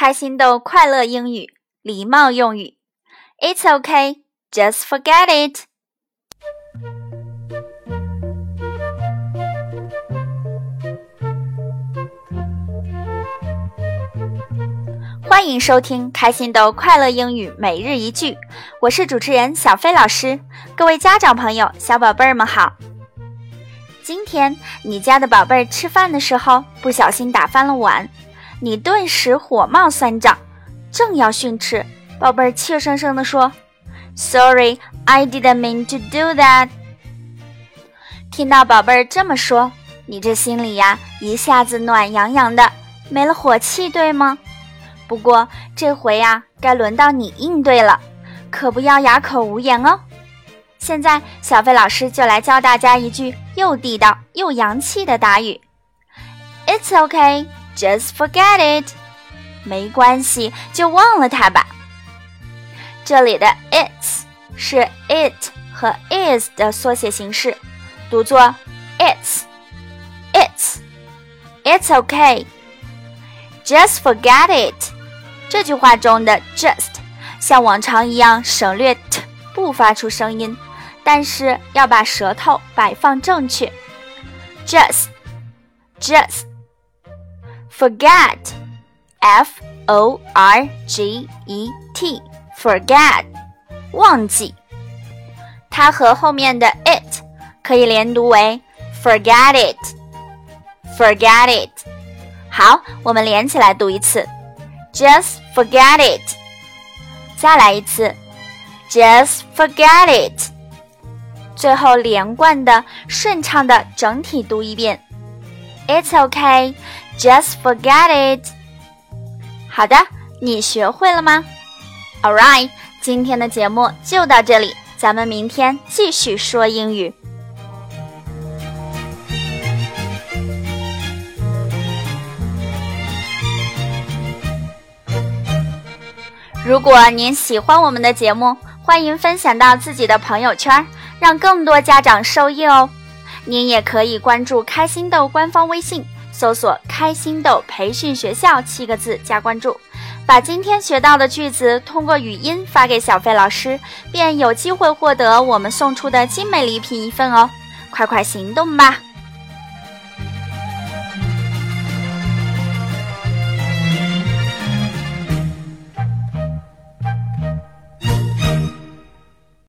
开心豆快乐英语礼貌用语。It's okay, just forget it. 欢迎收听开心豆快乐英语每日一句，我是主持人小飞老师。各位家长朋友、小宝贝儿们好。今天你家的宝贝儿吃饭的时候不小心打翻了碗，你顿时火冒三丈，正要训斥，宝贝儿怯生生地说：“Sorry, I didn't mean to do that。”听到宝贝儿这么说，你这心里呀一下子暖洋洋的，没了火气，对吗？不过这回呀，该轮到你应对了，可不要哑口无言哦。现在，小飞老师就来教大家一句又地道又洋气的答语：“It's OK just forget it。”没关系，就忘了它吧。这里的 “it's” 是 “it” 和 “is” 的缩写形式，读作 “it's”。It's It's okay. Just forget it. 这句话中的 just 像往常一样省略 t，不发出声音，但是要把舌头摆放正确。just just forget f o r g e t forget 忘记，它和后面的 it 可以连读为 forget it forget it。好，我们连起来读一次。Just forget it。再来一次，Just forget it。最后连贯的、顺畅的整体读一遍。 It's okay, just forget it。好的，你学会了吗？All right，今天的节目就到这里，咱们明天继续说英语。如果您喜欢我们的节目，欢迎分享到自己的朋友圈，让更多家长受益哦。您也可以关注开心豆官方微信，搜索“开心豆培训学校”七个字加关注，把今天学到的句子通过语音发给小费老师，便有机会获得我们送出的精美礼品一份哦。快快行动吧！